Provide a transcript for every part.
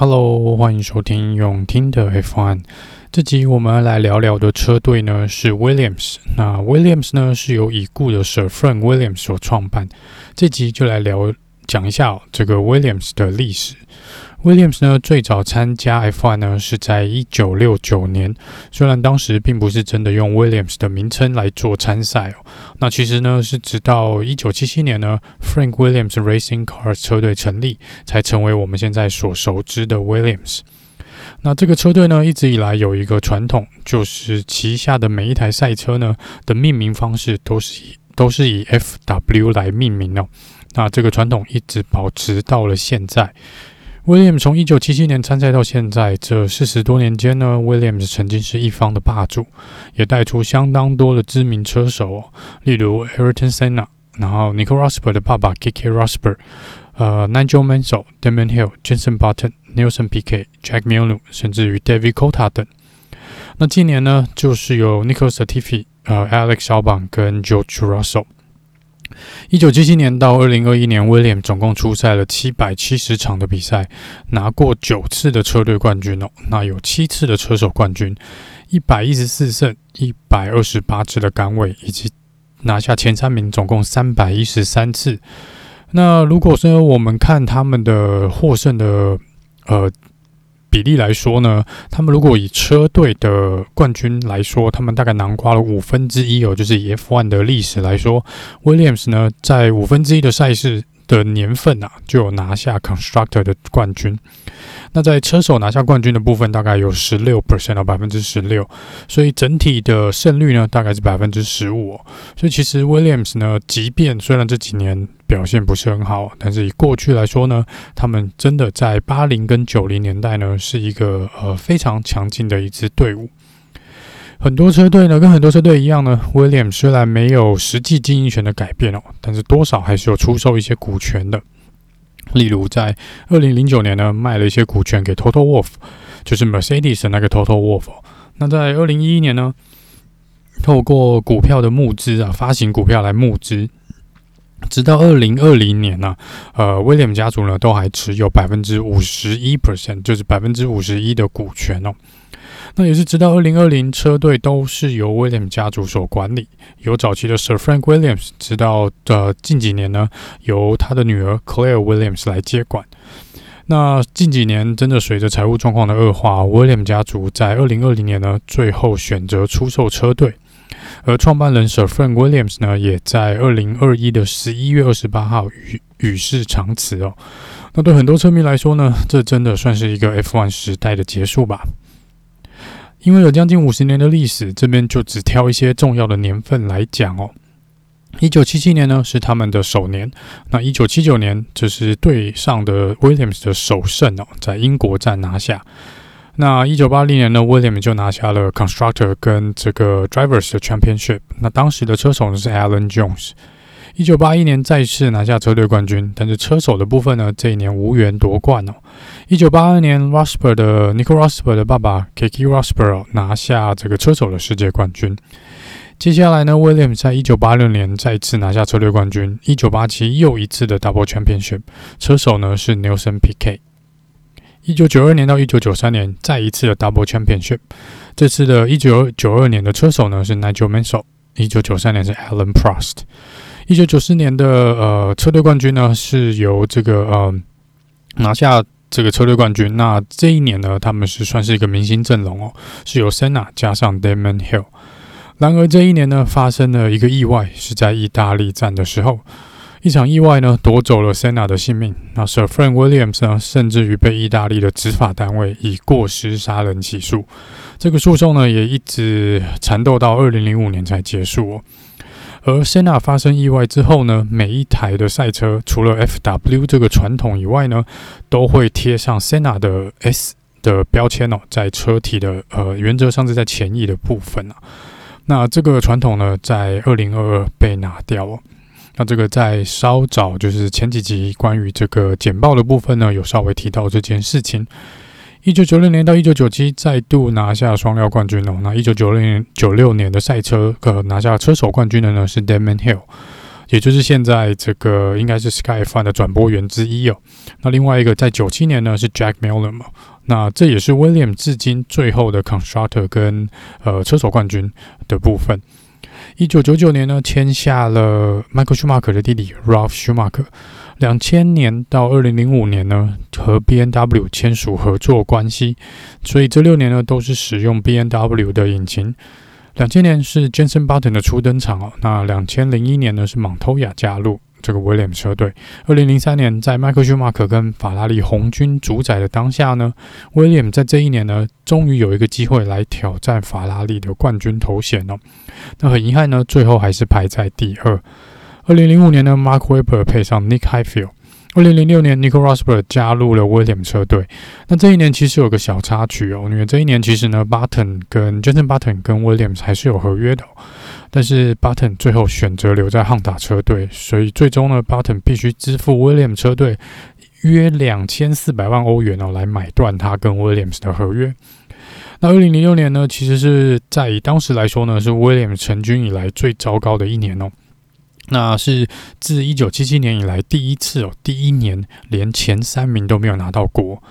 Hello，欢迎收听永听的 F1。这集我们来聊聊的车队呢是 Williams。那 Williams 呢是由已故的 Sir Frank Williams 所创办。这集就来聊讲一下、这个 Williams 的历史。Williams 呢，最早参加 F1 呢是在一九六九年，虽然当时并不是真的用 Williams 的名称来做参赛哦。那其实呢是直到一九七七年呢，Frank Williams Racing Cars 车队成立，才成为我们现在所熟知的 Williams。那这个车队呢一直以来有一个传统，就是旗下的每一台赛车呢的命名方式都是以都是以 FW 来命名哦。那这个传统一直保持到了现在。William 从一九七七年参赛到现在这四十多年间呢，Williams 曾经是一方的霸主，也带出相当多的知名车手哦，例如 Ayrton Senna，然后 Nico Rosberg 的爸爸 Keke Rosberg，呃，Nigel Mansell、Damon Hill、Jenson Button、Nelson p i q u e Jack m i l n e 甚至于 David c o t a 等。那今年呢，就是由 Nicholas Latifi、呃 Alex Albon 跟 George Russell。一九七七年到二零二一年，Williams 总共出赛了七百七十场的比赛，拿过九次的车队冠军哦。那有七次的车手冠军，一百一十四胜，一百二十八支的杆位，以及拿下前三名，总共三百一十三次。那如果说我们看他们的获胜的呃。比例来说呢，他们如果以车队的冠军来说，他们大概囊括了五分之一哦，就是以 F1 的历史来说，Williams 呢在五分之一的赛事的年份啊，就有拿下 Constructor 的冠军。那在车手拿下冠军的部分，大概有十六 percent 到百分之十六，所以整体的胜率呢，大概是百分之十五。所以其实 Williams 呢，即便虽然这几年表现不是很好，但是以过去来说呢，他们真的在八零跟九零年代呢，是一个呃非常强劲的一支队伍。很多车队呢，跟很多车队一样呢，Williams 虽然没有实际经营权的改变哦，但是多少还是有出售一些股权的。例如，在二零零九年呢，卖了一些股权给 Toto Wolf，就是 Mercedes 那个 Toto Wolf。那在二零一一年呢，透过股票的募资啊，发行股票来募资，直到二零二零年呢，呃，Williams 家族呢都还持有百分之五十一 percent，就是百分之五十一的股权哦。那也是直到二零二零，车队都是由 William 家族所管理，由早期的 Sir Frank Williams，直到呃近几年呢，由他的女儿 Claire Williams 来接管。那近几年真的随着财务状况的恶化，William 家族在二零二零年呢，最后选择出售车队，而创办人 Sir Frank Williams 呢，也在二零二一的十一月二十八号与与世长辞哦。那对很多车迷来说呢，这真的算是一个 F1 时代的结束吧。因为有将近五十年的历史，这边就只挑一些重要的年份来讲哦。一九七七年呢是他们的首年，那一九七九年就是队上的 Williams 的首胜哦，在英国站拿下。那一九八零年呢，Williams 就拿下了 Constructor 跟这个 Drivers 的 Championship。那当时的车手呢是 Alan Jones。一九八一年再次拿下车队冠军，但是车手的部分呢，这一年无缘夺冠哦。一九八二年，Rosberg 的 Nico Rosberg 的爸爸 Kiki Rosberg 拿下这个车手的世界冠军。接下来呢，William 在一九八六年再次拿下车队冠军。一九八七又一次的 Double Championship，车手呢是 Nelson Piquet。一九九二年到一九九三年再一次的 Double Championship，这次的一九九二年的车手呢是 Nigel Mansell，一九九三年是 Alan Prost。一九九四年的呃车队冠军呢，是由这个呃拿下这个车队冠军。那这一年呢，他们是算是一个明星阵容哦，是由 Senna 加上 Damon Hill。然而这一年呢，发生了一个意外，是在意大利站的时候，一场意外呢夺走了 Senna 的性命。那 Sir Frank Williams 呢，甚至于被意大利的执法单位以过失杀人起诉。这个诉讼呢，也一直缠斗到二零零五年才结束哦。而 sena 发生意外之后呢，每一台的赛车除了 FW 这个传统以外呢，都会贴上 sena 的 S 的标签哦，在车体的呃原则上是在前翼的部分啊。那这个传统呢，在二零二二被拿掉了。那这个在稍早就是前几集关于这个简报的部分呢，有稍微提到这件事情。一九九六年到一九九七再度拿下双料冠军哦。那一九九六年九六年的赛车，呃，拿下车手冠军的呢是 Damon Hill。也就是现在这个应该是 Sky F1 的转播员之一哦。那另外一个在九七年呢是 Jack Miller 嘛，那这也是 William 至今最后的 Constructor 跟呃车手冠军的部分。一九九九年呢签下了 Michael Schumacher 的弟弟 Ralph Schumacher。两千年到二零零五年呢和 B N W 签署合作关系，所以这六年呢都是使用 B N W 的引擎。两千年是 Jenson Button 的初登场哦，那两千零一年呢是 Montoya 加入这个 Williams 车队。二零零三年在迈克舒马可跟法拉利红军主宰的当下呢，William 在这一年呢终于有一个机会来挑战法拉利的冠军头衔哦。那很遗憾呢，最后还是排在第二。二零零五年呢，Mark Webber 配上 Nick Heidfeld。二零零六年，Nico Rosberg 加入了 Williams 车队。那这一年其实有个小插曲哦，因为这一年其实呢，Button 跟 Jenson Button 跟 Williams 还是有合约的，但是 Button 最后选择留在汉达车队，所以最终呢，Button 必须支付 Williams 车队约两千四百万欧元哦，来买断他跟 Williams 的合约。那二零零六年呢，其实是在当时来说呢，是 Williams 成军以来最糟糕的一年哦。那是自一九七七年以来第一次哦，第一年连前三名都没有拿到过。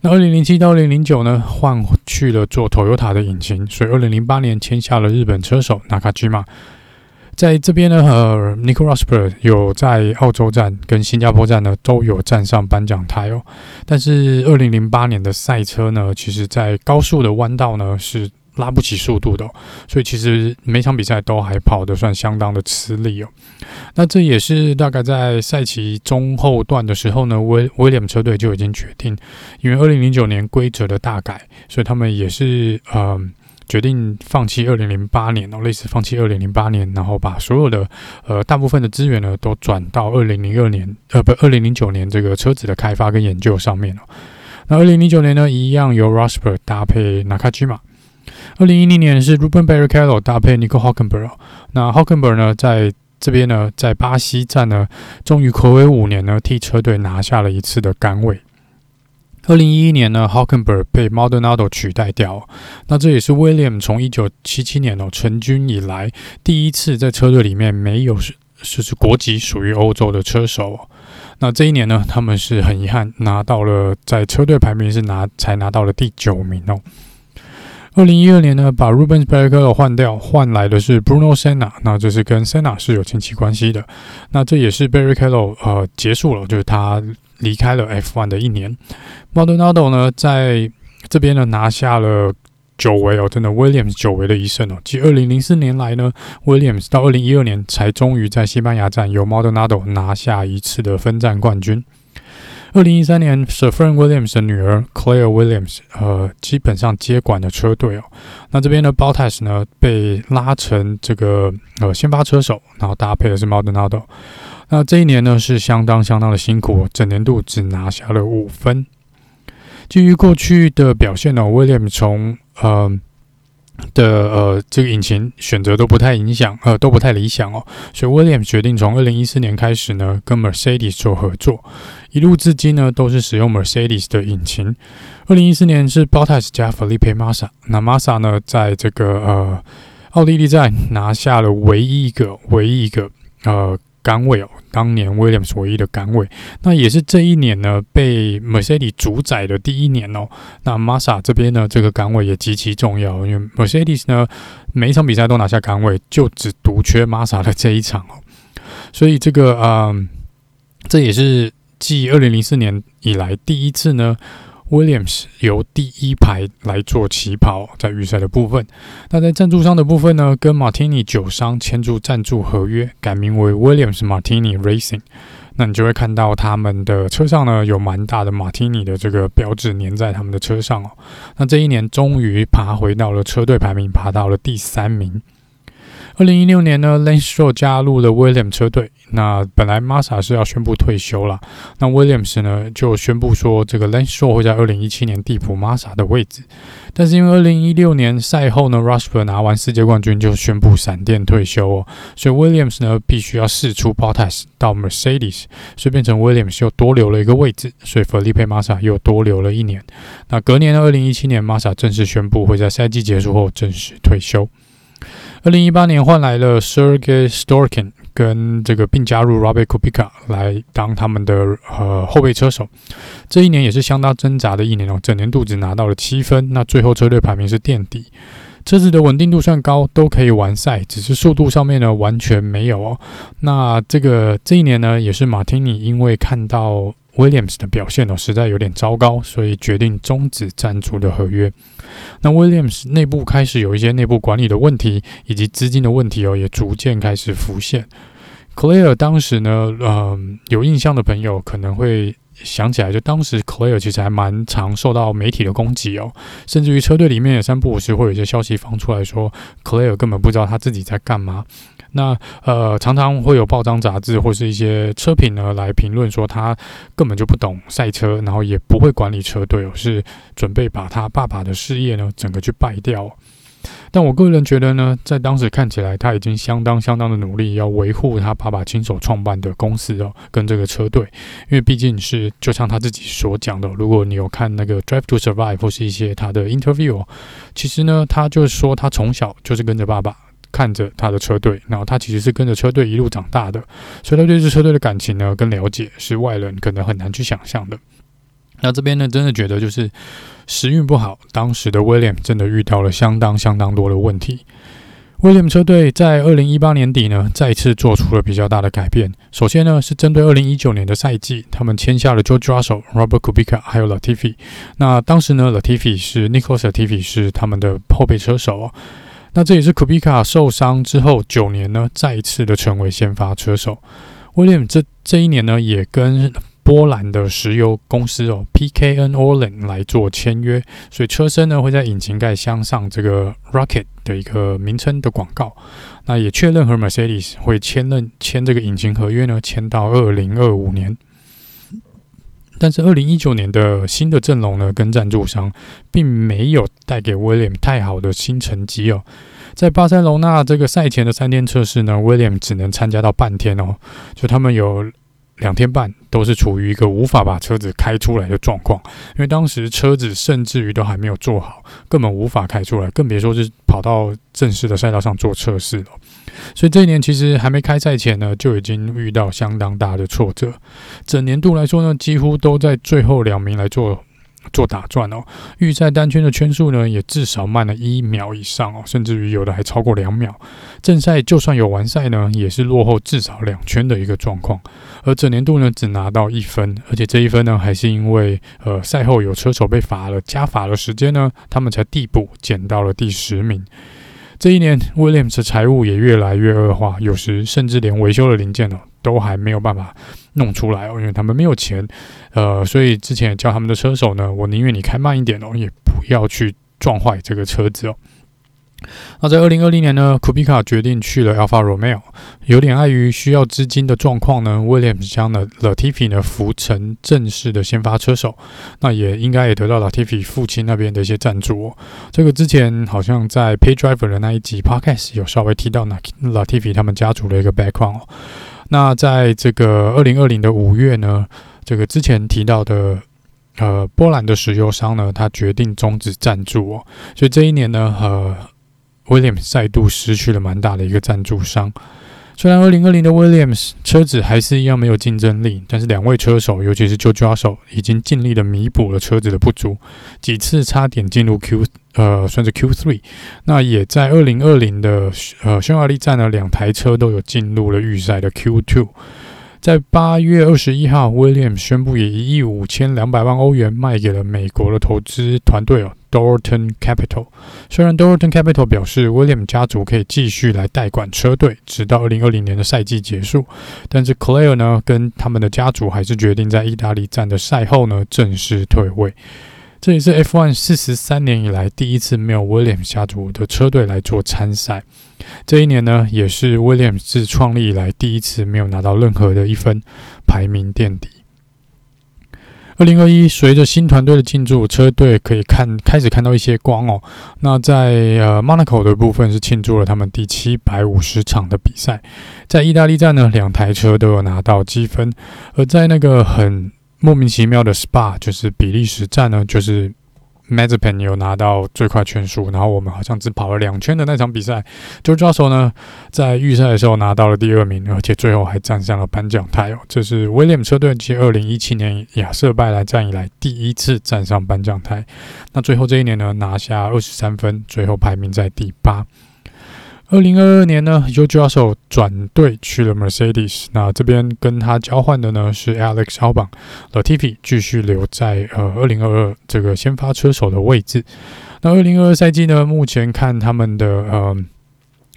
那二零零七到二零零九呢，换去了做 Toyota 的引擎，所以二零零八年签下了日本车手 Nakajima。在这边呢，呃，Nico Rosberg 有在澳洲站跟新加坡站呢都有站上颁奖台哦。但是二零零八年的赛车呢，其实在高速的弯道呢是。拉不起速度的，所以其实每场比赛都还跑得算相当的吃力哦。那这也是大概在赛期中后段的时候呢，威威廉姆车队就已经决定，因为二零零九年规则的大改，所以他们也是呃决定放弃二零零八年哦，类似放弃二零零八年，然后把所有的呃大部分的资源呢都转到二零零二年呃不二零零九年这个车子的开发跟研究上面了。那二零零九年呢，一样由 Rosberg 搭配 Nakajima。二零一零年是 Ruben Barrichello 搭配 Nico Hülkenberg，那 Hülkenberg 呢，在这边呢，在巴西站呢，终于暌违五年呢，替车队拿下了一次的杆位。二零一一年呢，Hülkenberg 被 Maldonado 取代掉，那这也是 William 从一九七七年哦成军以来第一次在车队里面没有是就是国籍属于欧洲的车手。那这一年呢，他们是很遗憾拿到了在车队排名是拿才拿到了第九名哦。二零一二年呢，把 Rubens Barrichello 换掉，换来的是 Bruno Senna。那这是跟 Senna 是有亲戚关系的。那这也是 Barrichello 呃结束了，就是他离开了 F1 的一年。Maldonado 呢，在这边呢拿下了久违哦，真的 Williams 久违的一胜哦。继二零零四年来呢，Williams 到二零一二年才终于在西班牙站由 Maldonado 拿下一次的分站冠军。二零一三年，Sir Frank Williams 的女儿 Claire Williams，呃，基本上接管了车队哦。那这边的 Bottas 呢，被拉成这个呃先发车手，然后搭配的是 Maldonado。那这一年呢，是相当相当的辛苦，整年度只拿下了五分。基于过去的表现呢，Williams 从呃。的呃，这个引擎选择都不太影响，呃，都不太理想哦。所以 William 决定从二零一四年开始呢，跟 Mercedes 做合作，一路至今呢都是使用 Mercedes 的引擎。二零一四年是 Bottas 加 Felipe Massa，那 Massa 呢，在这个呃奥地利站拿下了唯一一个唯一一个呃。杆位哦，当年 Williams 唯一的杆位，那也是这一年呢被 Mercedes 主宰的第一年哦。那 Massa 这边呢，这个杆位也极其重要，因为 Mercedes 呢每一场比赛都拿下杆位，就只独缺 Massa 的这一场哦。所以这个嗯、这也是继二零零四年以来第一次呢。Williams 由第一排来做起跑，在预赛的部分。那在赞助商的部分呢，跟 Martini 酒商签署赞助合约，改名为 Williams Martini Racing。那你就会看到他们的车上呢，有蛮大的 Martini 的这个标志粘在他们的车上哦。那这一年终于爬回到了车队排名，爬到了第三名。二零一六年呢，Lance Stroll 加入了 Williams 车队。那本来 Massa 是要宣布退休了，那 Williams 呢就宣布说，这个 Lance Stroll 会在二零一七年递补 Massa 的位置。但是因为二零一六年赛后呢，Rosberg 拿完世界冠军就宣布闪电退休哦，所以 Williams 呢必须要试出 Bottas 到 Mercedes，所以变成 Williams 又多留了一个位置，所以 Felipe Massa 又多留了一年。那隔年的二零一七年，Massa 正式宣布会在赛季结束后正式退休。二零一八年换来了 Sergei Storkin，跟这个并加入 Robert Kubica 来当他们的呃后备车手。这一年也是相当挣扎的一年哦，整年度只拿到了七分，那最后车队排名是垫底。车子的稳定度算高，都可以完赛，只是速度上面呢完全没有哦。那这个这一年呢，也是马丁尼因为看到 Williams 的表现哦实在有点糟糕，所以决定终止赞助的合约。那 Williams 内部开始有一些内部管理的问题，以及资金的问题哦，也逐渐开始浮现。Claire 当时呢，嗯、有印象的朋友可能会。想起来，就当时 Claire 其实还蛮常受到媒体的攻击哦，甚至于车队里面也三不五时会有一些消息放出来说，Claire 根本不知道他自己在干嘛。那呃，常常会有报章杂志或是一些车评呢来评论说他根本就不懂赛车，然后也不会管理车队哦，是准备把他爸爸的事业呢整个去败掉。但我个人觉得呢，在当时看起来，他已经相当相当的努力，要维护他爸爸亲手创办的公司哦，跟这个车队，因为毕竟是就像他自己所讲的，如果你有看那个《Drive to Survive》或是一些他的 interview，其实呢，他就是说他从小就是跟着爸爸看着他的车队，然后他其实是跟着车队一路长大的，所以他对这车队的感情呢跟了解是外人可能很难去想象的。那这边呢，真的觉得就是时运不好，当时的 William 真的遇到了相当相当多的问题。William 车队在二零一八年底呢，再次做出了比较大的改变。首先呢，是针对二零一九年的赛季，他们签下了 George Russell、Robert Kubica 还有 Latifi。那当时呢，Latifi 是 Nicholas Latifi 是他们的后备车手。那这也是 Kubica 受伤之后九年呢，再一次的成为先发车手。William 这这一年呢，也跟波兰的石油公司哦，PKN Orlen 来做签约，所以车身呢会在引擎盖镶上这个 Rocket 的一个名称的广告。那也确认和 Mercedes 会签认签这个引擎合约呢，签到二零二五年。但是二零一九年的新的阵容呢，跟赞助商并没有带给 William 太好的新成绩哦。在巴塞罗那这个赛前的三天测试呢，William 只能参加到半天哦，就他们有。两天半都是处于一个无法把车子开出来的状况，因为当时车子甚至于都还没有做好，根本无法开出来，更别说是跑到正式的赛道上做测试了。所以这一年其实还没开赛前呢，就已经遇到相当大的挫折。整年度来说呢，几乎都在最后两名来做。做打转哦，预赛单圈的圈数呢，也至少慢了一秒以上哦，甚至于有的还超过两秒。正赛就算有完赛呢，也是落后至少两圈的一个状况。而整年度呢，只拿到一分，而且这一分呢，还是因为呃赛后有车手被罚了加罚的时间呢，他们才递补减到了第十名。这一年，Williams 的财务也越来越恶化，有时甚至连维修的零件哦。都还没有办法弄出来哦，因为他们没有钱，呃，所以之前也叫他们的车手呢，我宁愿你开慢一点哦，也不要去撞坏这个车子哦。那在二零二零年呢，Kubica 决定去了 Alpha Romeo，有点碍于需要资金的状况呢，Williams 将的 Latifi 呢扶成正式的先发车手，那也应该也得到 Latifi 父亲那边的一些赞助哦。这个之前好像在 Pay Driver 的那一集 Podcast 有稍微提到那 Latifi 他们家族的一个 background 哦。那在这个二零二零的五月呢，这个之前提到的呃波兰的石油商呢，他决定终止赞助哦，所以这一年呢，呃，Williams 再度失去了蛮大的一个赞助商。虽然2020的 Williams 车子还是一样没有竞争力，但是两位车手，尤其是 George Russell 已经尽力的弥补了车子的不足，几次差点进入 Q 呃算是 Q3，那也在2020的呃匈牙利站呢，两台车都有进入了预赛的 Q2。在八月二十一号，Williams 宣布以一亿五千两百万欧元卖给了美国的投资团队哦 Dorton Capital。虽然 Dorton Capital 表示 William 家族可以继续来代管车队，直到二零二零年的赛季结束，但是 Claire 呢跟他们的家族还是决定在意大利站的赛后呢正式退位。这也是 F1 四十三年以来第一次没有 Williams 家族的车队来做参赛。这一年呢，也是 Williams 自创立以来第一次没有拿到任何的一分，排名垫底。二零二一，随着新团队的进驻，车队可以看开始看到一些光哦。那在呃 Monaco 的部分是庆祝了他们第七百五十场的比赛，在意大利站呢，两台车都有拿到积分，而在那个很莫名其妙的 Spa 就是比利时站呢，就是 m a z e p e n 有拿到最快圈数，然后我们好像只跑了两圈的那场比赛，Jojo 呢在预赛的时候拿到了第二名，而且最后还站上了颁奖台哦。这是 William 车队继二零一七年亚瑟拜来战以来第一次站上颁奖台。那最后这一年呢，拿下二十三分，最后排名在第八。二零二二年呢，JoJo 手转队去了 Mercedes，那这边跟他交换的呢是 Alex Albon，Latifi 继续留在呃二零二二这个先发车手的位置。那二零二二赛季呢，目前看他们的呃。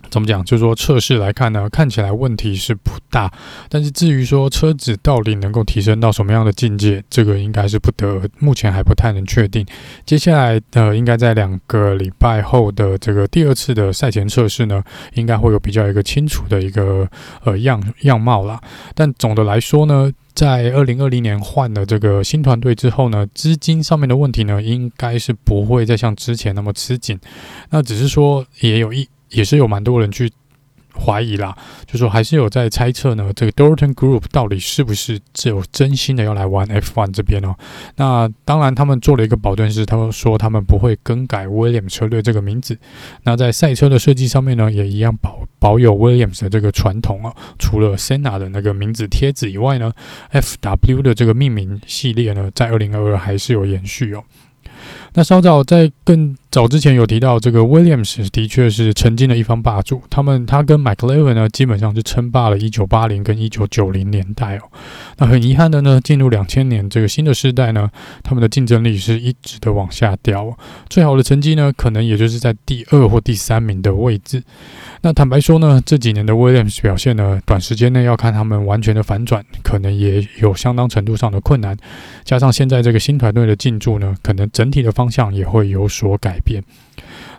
怎么讲？就是说测试来看呢，看起来问题是不大，但是至于说车子到底能够提升到什么样的境界，这个应该是不得，目前还不太能确定。接下来呃，应该在两个礼拜后的这个第二次的赛前测试呢，应该会有比较一个清楚的一个呃样样貌啦。但总的来说呢，在二零二零年换了这个新团队之后呢，资金上面的问题呢，应该是不会再像之前那么吃紧。那只是说也有一。也是有蛮多人去怀疑啦，就说还是有在猜测呢，这个 Dorton Group 到底是不是只有真心的要来玩 F1 这边哦？那当然，他们做了一个保证，是他们说他们不会更改 Williams 车队这个名字。那在赛车的设计上面呢，也一样保保有 Williams 的这个传统啊。除了 Senna 的那个名字贴纸以外呢，FW 的这个命名系列呢，在二零二二还是有延续哦。那稍早在更早之前有提到，这个 Williams 的确是曾经的一方霸主。他们他跟 McLaren 呢，基本上是称霸了1980跟1990年代哦。那很遗憾的呢，进入2000年这个新的世代呢，他们的竞争力是一直的往下掉。最好的成绩呢，可能也就是在第二或第三名的位置。那坦白说呢，这几年的 Williams 表现呢，短时间内要看他们完全的反转，可能也有相当程度上的困难。加上现在这个新团队的进驻呢，可能整体的方向也会有所改变。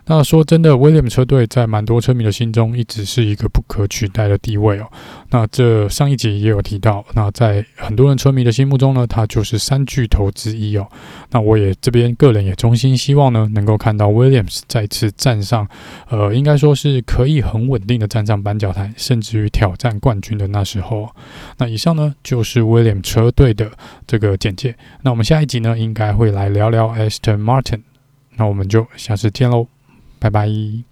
那说真的，William 车队在蛮多车迷的心中一直是一个不可取代的地位哦。那这上一集也有提到，那在很多人车迷的心目中呢，他就是三巨头之一哦。那我也这边个人也衷心希望呢，能够看到 Williams 再次站上，呃，应该说是可以很稳定的站上颁奖台，甚至于挑战冠军的那时候。那以上呢，就是 William 车队的这个简介。那我们下一集呢，应该会来聊聊 Aston Martin。那我们就下次见喽。拜拜。